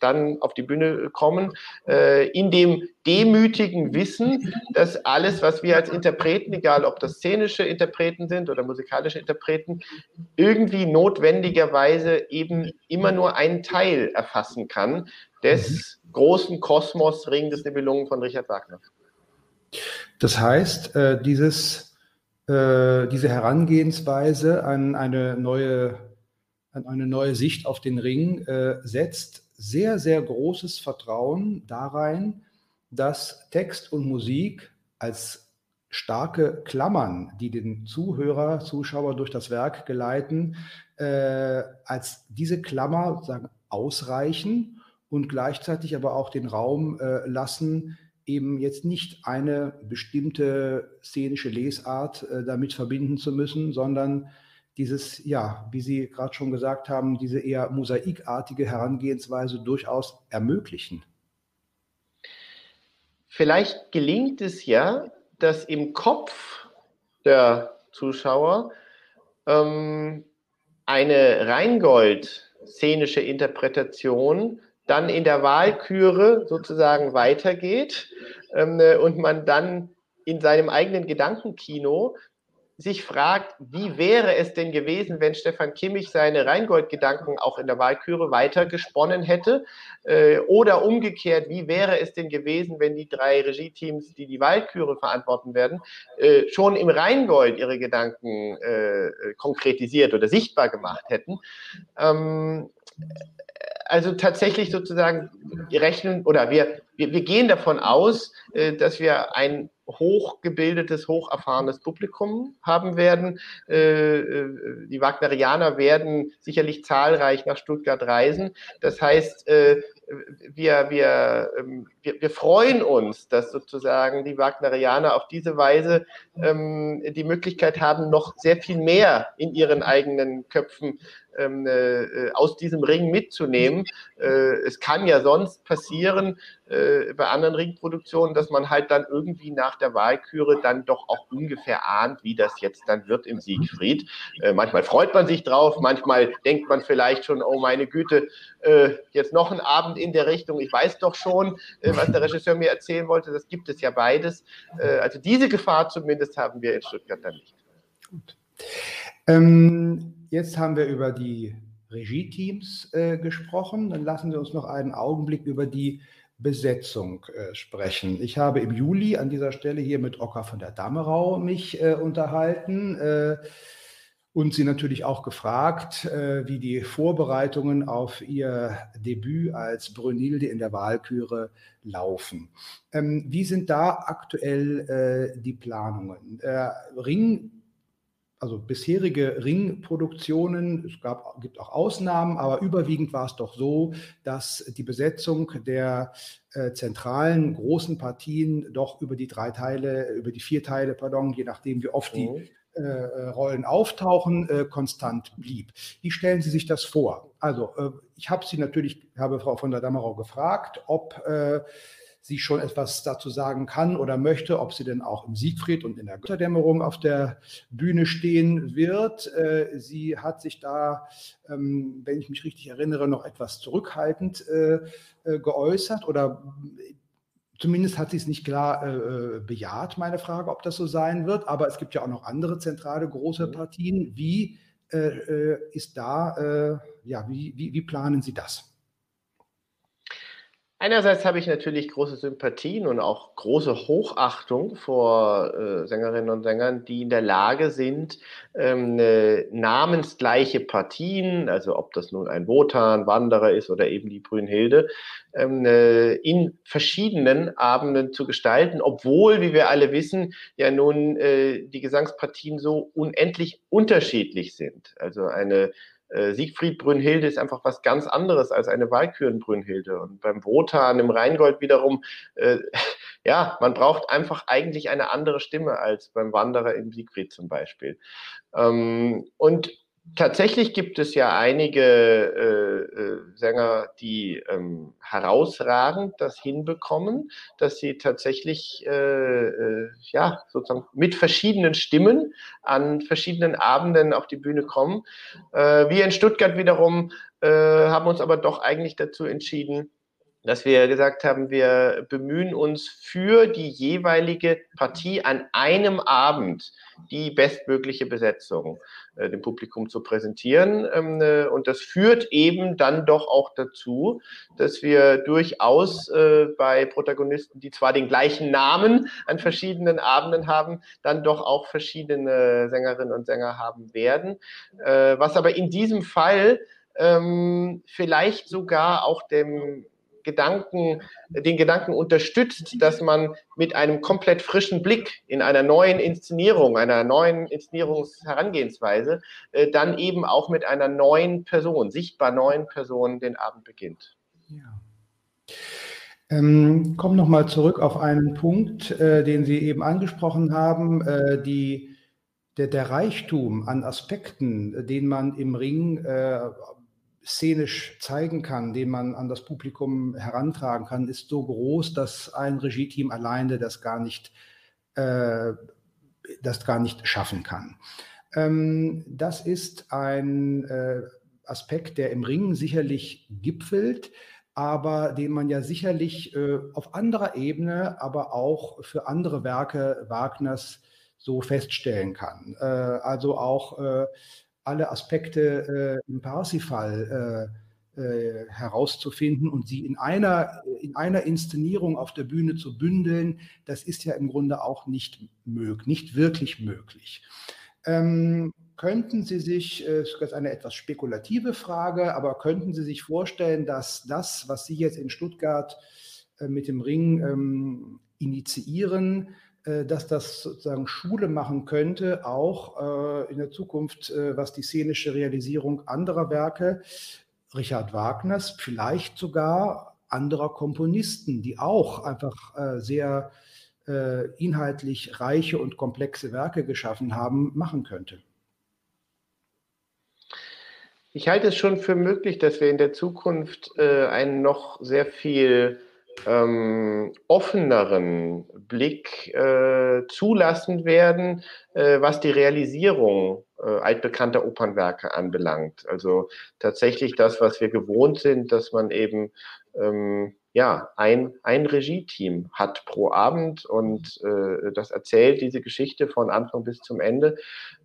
dann auf die Bühne kommen, äh, in dem demütigen Wissen, dass alles, was wir als Interpreten, egal ob das szenische Interpreten sind oder musikalische Interpreten, irgendwie notwendigerweise eben immer nur einen Teil erfassen kann des großen Kosmos Ring des Nibelungen von Richard Wagner. Das heißt, äh, dieses, äh, diese Herangehensweise an eine neue, an eine neue Sicht auf den Ring äh, setzt sehr, sehr großes Vertrauen darein, dass Text und Musik als starke Klammern, die den Zuhörer, Zuschauer durch das Werk geleiten, äh, als diese Klammer sagen, ausreichen und gleichzeitig aber auch den Raum äh, lassen, eben jetzt nicht eine bestimmte szenische Lesart äh, damit verbinden zu müssen, sondern dieses, ja, wie Sie gerade schon gesagt haben, diese eher mosaikartige Herangehensweise durchaus ermöglichen. Vielleicht gelingt es ja, dass im Kopf der Zuschauer ähm, eine Rheingold-szenische Interpretation dann in der Wahlküre sozusagen weitergeht ähm, und man dann in seinem eigenen Gedankenkino sich fragt, wie wäre es denn gewesen, wenn Stefan Kimmich seine Rheingold-Gedanken auch in der Wahlküre weiter gesponnen hätte? Äh, oder umgekehrt, wie wäre es denn gewesen, wenn die drei Regie-Teams, die die Wahlküre verantworten werden, äh, schon im Rheingold ihre Gedanken äh, konkretisiert oder sichtbar gemacht hätten? Ähm, also tatsächlich sozusagen rechnen oder wir, wir, wir gehen davon aus, dass wir ein hochgebildetes, hocherfahrenes Publikum haben werden. Äh, äh, die Wagnerianer werden sicherlich zahlreich nach Stuttgart reisen. Das heißt, äh, wir, wir, ähm, wir, wir freuen uns, dass sozusagen die Wagnerianer auf diese Weise ähm, die Möglichkeit haben, noch sehr viel mehr in ihren eigenen Köpfen aus diesem Ring mitzunehmen. Äh, es kann ja sonst passieren äh, bei anderen Ringproduktionen, dass man halt dann irgendwie nach der Wahlküre dann doch auch ungefähr ahnt, wie das jetzt dann wird im Siegfried. Äh, manchmal freut man sich drauf, manchmal denkt man vielleicht schon, oh meine Güte, äh, jetzt noch ein Abend in der Richtung. Ich weiß doch schon, äh, was der Regisseur mir erzählen wollte. Das gibt es ja beides. also diese Gefahr zumindest haben wir in Stuttgart dann nicht. Gut. Ähm Jetzt haben wir über die Regie-Teams äh, gesprochen. Dann lassen Sie uns noch einen Augenblick über die Besetzung äh, sprechen. Ich habe im Juli an dieser Stelle hier mit Ocker von der Dammerau mich äh, unterhalten äh, und Sie natürlich auch gefragt, äh, wie die Vorbereitungen auf Ihr Debüt als Brünnhilde in der Wahlküre laufen. Ähm, wie sind da aktuell äh, die Planungen? Ring also bisherige Ringproduktionen, es gab, gibt auch Ausnahmen, aber überwiegend war es doch so, dass die Besetzung der äh, zentralen großen Partien doch über die drei Teile, über die vier Teile, pardon, je nachdem, wie oft die mhm. äh, Rollen auftauchen, äh, konstant blieb. Wie stellen Sie sich das vor? Also, äh, ich habe Sie natürlich, habe Frau von der Dammerau gefragt, ob äh, sie schon etwas dazu sagen kann oder möchte, ob sie denn auch im Siegfried und in der Götterdämmerung auf der Bühne stehen wird. Äh, sie hat sich da, ähm, wenn ich mich richtig erinnere, noch etwas zurückhaltend äh, äh, geäußert oder Zumindest hat sie es nicht klar äh, bejaht, meine Frage, ob das so sein wird. Aber es gibt ja auch noch andere zentrale große mhm. Partien. Wie äh, ist da, äh, ja, wie, wie, wie planen Sie das? Einerseits habe ich natürlich große Sympathien und auch große Hochachtung vor äh, Sängerinnen und Sängern, die in der Lage sind, ähm, äh, namensgleiche Partien, also ob das nun ein Wotan, Wanderer ist oder eben die Brünnhilde, ähm, äh, in verschiedenen Abenden zu gestalten, obwohl, wie wir alle wissen, ja nun äh, die Gesangspartien so unendlich unterschiedlich sind. Also eine Siegfried Brünnhilde ist einfach was ganz anderes als eine Walküren Brünnhilde. Und beim Wotan im Rheingold wiederum, äh, ja, man braucht einfach eigentlich eine andere Stimme als beim Wanderer im Siegfried zum Beispiel. Ähm, und Tatsächlich gibt es ja einige äh, äh, Sänger, die ähm, herausragend das hinbekommen, dass sie tatsächlich äh, äh, ja sozusagen mit verschiedenen Stimmen an verschiedenen Abenden auf die Bühne kommen. Äh, wir in Stuttgart wiederum äh, haben uns aber doch eigentlich dazu entschieden, dass wir gesagt haben, wir bemühen uns für die jeweilige Partie an einem Abend die bestmögliche Besetzung äh, dem Publikum zu präsentieren. Ähm, äh, und das führt eben dann doch auch dazu, dass wir durchaus äh, bei Protagonisten, die zwar den gleichen Namen an verschiedenen Abenden haben, dann doch auch verschiedene Sängerinnen und Sänger haben werden. Äh, was aber in diesem Fall ähm, vielleicht sogar auch dem Gedanken, den Gedanken unterstützt, dass man mit einem komplett frischen Blick in einer neuen Inszenierung, einer neuen Inszenierungsherangehensweise, äh, dann eben auch mit einer neuen Person, sichtbar neuen Person den Abend beginnt. Ja. Ähm, komme nochmal zurück auf einen Punkt, äh, den Sie eben angesprochen haben, äh, die, der, der, Reichtum an Aspekten, den man im Ring äh, szenisch zeigen kann, den man an das Publikum herantragen kann, ist so groß, dass ein Regie-Team alleine das gar nicht, äh, das gar nicht schaffen kann. Ähm, das ist ein äh, Aspekt, der im Ring sicherlich gipfelt aber den man ja sicherlich äh, auf anderer Ebene, aber auch für andere Werke Wagners so feststellen kann. Äh, also auch äh, alle Aspekte äh, im Parsifal äh, äh, herauszufinden und sie in einer, in einer Inszenierung auf der Bühne zu bündeln, das ist ja im Grunde auch nicht möglich, nicht wirklich möglich. Ähm, könnten Sie sich, das ist eine etwas spekulative Frage, aber könnten Sie sich vorstellen, dass das, was Sie jetzt in Stuttgart äh, mit dem Ring ähm, initiieren, äh, dass das sozusagen Schule machen könnte, auch äh, in der Zukunft, was die szenische Realisierung anderer Werke, Richard Wagners, vielleicht sogar anderer Komponisten, die auch einfach sehr inhaltlich reiche und komplexe Werke geschaffen haben, machen könnte? Ich halte es schon für möglich, dass wir in der Zukunft äh, einen noch sehr viel ähm, offeneren Blick äh, zulassen werden, äh, was die Realisierung äh, altbekannter Opernwerke anbelangt. Also tatsächlich das, was wir gewohnt sind, dass man eben ähm, ja, ein, ein Regie-Team hat pro Abend und äh, das erzählt diese Geschichte von Anfang bis zum Ende.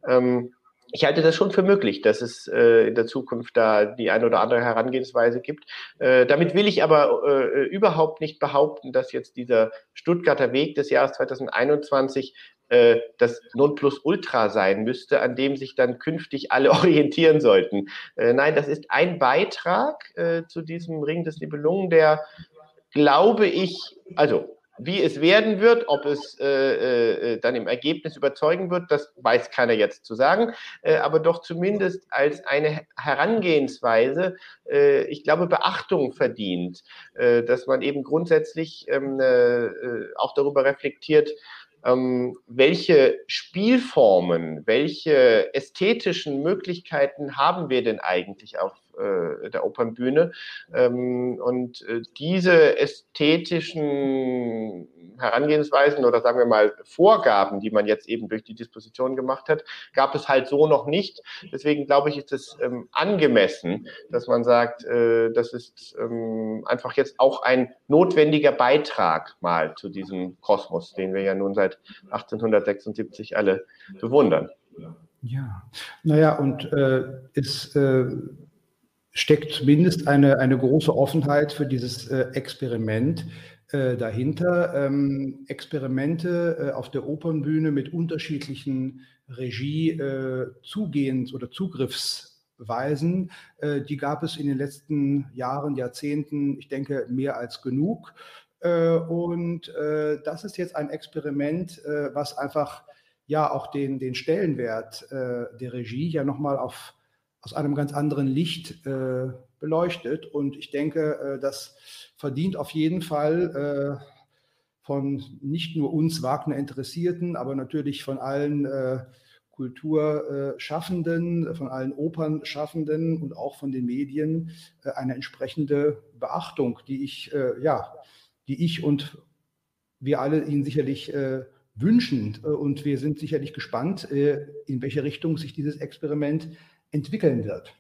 Ähm, ich halte das schon für möglich, dass es äh, in der Zukunft da die eine oder andere Herangehensweise gibt. Äh, damit will ich aber äh, überhaupt nicht behaupten, dass jetzt dieser Stuttgarter Weg des Jahres 2021 äh, das Nonplusultra sein müsste, an dem sich dann künftig alle orientieren sollten. Äh, nein, das ist ein Beitrag äh, zu diesem Ring des Nibelungen, der, glaube ich, also wie es werden wird, ob es äh, äh, dann im Ergebnis überzeugen wird, das weiß keiner jetzt zu sagen, äh, aber doch zumindest als eine Herangehensweise, äh, ich glaube, Beachtung verdient, äh, dass man eben grundsätzlich ähm, äh, auch darüber reflektiert, ähm, welche Spielformen, welche ästhetischen Möglichkeiten haben wir denn eigentlich auf äh, der Opernbühne? Ähm, und äh, diese ästhetischen Herangehensweisen oder sagen wir mal Vorgaben, die man jetzt eben durch die Disposition gemacht hat, gab es halt so noch nicht. Deswegen glaube ich, ist es ähm, angemessen, dass man sagt, äh, das ist ähm, einfach jetzt auch ein notwendiger Beitrag mal zu diesem Kosmos, den wir ja nun seit 1876 alle bewundern. Ja, naja, und äh, ist äh, steckt zumindest eine, eine große Offenheit für dieses äh, Experiment äh, dahinter. Ähm, Experimente äh, auf der Opernbühne mit unterschiedlichen Regie-Zugehens- äh, oder Zugriffsweisen, äh, die gab es in den letzten Jahren, Jahrzehnten, ich denke, mehr als genug. Und das ist jetzt ein Experiment, was einfach ja auch den, den Stellenwert der Regie ja nochmal auf aus einem ganz anderen Licht äh, beleuchtet. Und ich denke, äh, das verdient auf jeden Fall äh, von nicht nur uns Wagner-Interessierten, aber natürlich von allen äh, Kulturschaffenden, von allen Opernschaffenden und auch von den Medien äh, eine entsprechende Beachtung, die ich, äh, ja, die ich und wir alle Ihnen sicherlich wünschen. Und wir sind sicherlich gespannt, in welche Richtung sich dieses Experiment entwickeln wird.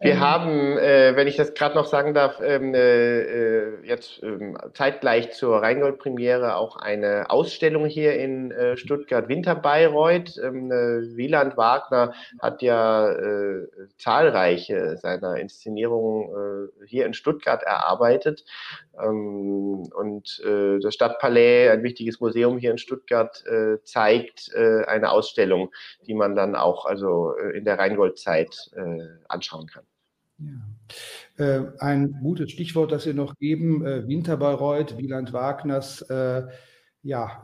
Wir ähm, haben, äh, wenn ich das gerade noch sagen darf, ähm, äh, äh, jetzt ähm, zeitgleich zur Rheingold-Premiere auch eine Ausstellung hier in äh, Stuttgart, Winter Bayreuth. Ähm, äh, Wieland Wagner hat ja äh, zahlreiche seiner Inszenierungen hier in Stuttgart erarbeitet. Ähm, und das Stadtpalais, ein wichtiges Museum hier in Stuttgart, zeigt eine Ausstellung, die man dann auch also in der Rheingold-Zeit anschauen kann. Ja. Äh, ein gutes Stichwort, das Sie noch geben, äh, Winterbayreuth, Wieland Wagners äh, ja,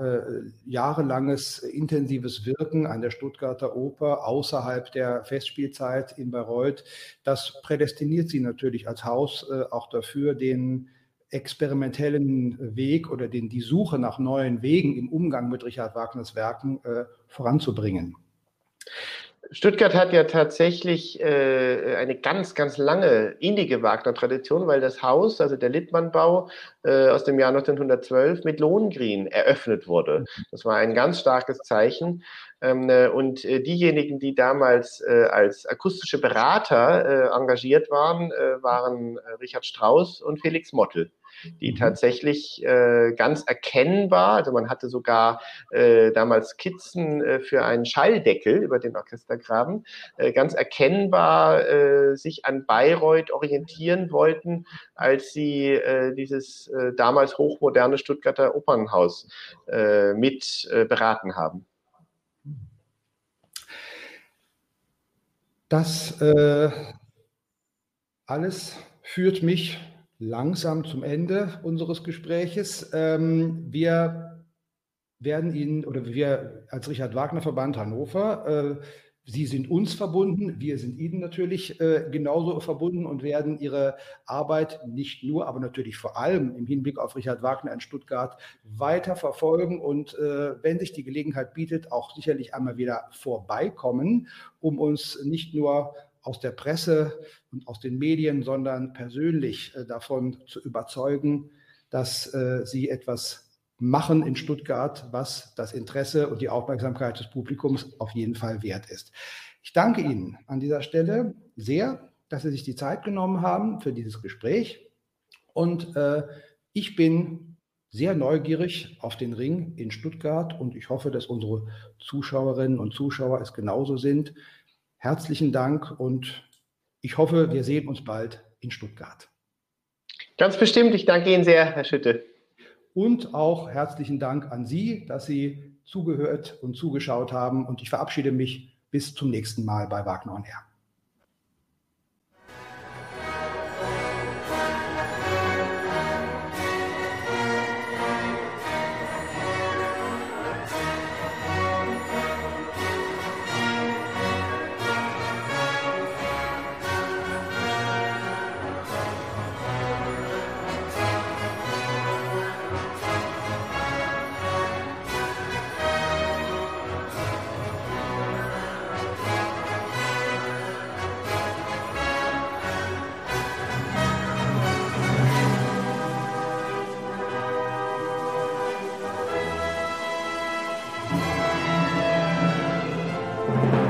jahrelanges intensives Wirken an der Stuttgarter Oper außerhalb der Festspielzeit in Bayreuth, das prädestiniert sie natürlich als Haus auch dafür, den experimentellen Weg oder den, die Suche nach neuen Wegen im Umgang mit Richard Wagners Werken voranzubringen. Stuttgart hat ja tatsächlich äh, eine ganz, ganz lange innige Wagner-Tradition, weil das Haus, also der Littmannbau äh, aus dem Jahr 1912 mit Lohengrin eröffnet wurde. Das war ein ganz starkes Zeichen. Ähm, äh, und äh, diejenigen, die damals äh, als akustische Berater äh, engagiert waren, äh, waren äh, Richard Strauss und Felix Mottl die mhm. tatsächlich äh, ganz erkennbar, also man hatte sogar äh, damals Skizzen äh, für einen Schalldeckel über den Orchestergraben, äh, ganz erkennbar äh, sich an Bayreuth orientieren wollten, als sie äh, dieses äh, damals hochmoderne Stuttgarter Opernhaus äh, mit äh, beraten haben. Das äh, alles führt mich langsam zum Ende unseres Gespräches. Ähm, wir werden Ihnen oder wir als Richard Wagner Verband Hannover, äh, Sie sind uns verbunden, wir sind Ihnen natürlich äh, genauso verbunden und werden Ihre Arbeit nicht nur, aber natürlich vor allem im Hinblick auf Richard Wagner in Stuttgart weiter verfolgen und äh, wenn sich die Gelegenheit bietet, auch sicherlich einmal wieder vorbeikommen, um uns nicht nur aus der Presse und aus den Medien, sondern persönlich äh, davon zu überzeugen, dass äh, sie etwas machen in Stuttgart, was das Interesse und die Aufmerksamkeit des Publikums auf jeden Fall wert ist. Ich danke Ihnen an dieser Stelle sehr, dass Sie sich die Zeit genommen haben für dieses Gespräch. Und äh, ich bin sehr neugierig auf den Ring in Stuttgart und ich hoffe, dass unsere Zuschauerinnen und Zuschauer es genauso sind. Herzlichen Dank und ich hoffe, wir sehen uns bald in Stuttgart. Ganz bestimmt. Ich danke Ihnen sehr, Herr Schütte. Und auch herzlichen Dank an Sie, dass Sie zugehört und zugeschaut haben. Und ich verabschiede mich bis zum nächsten Mal bei Wagner und Herr.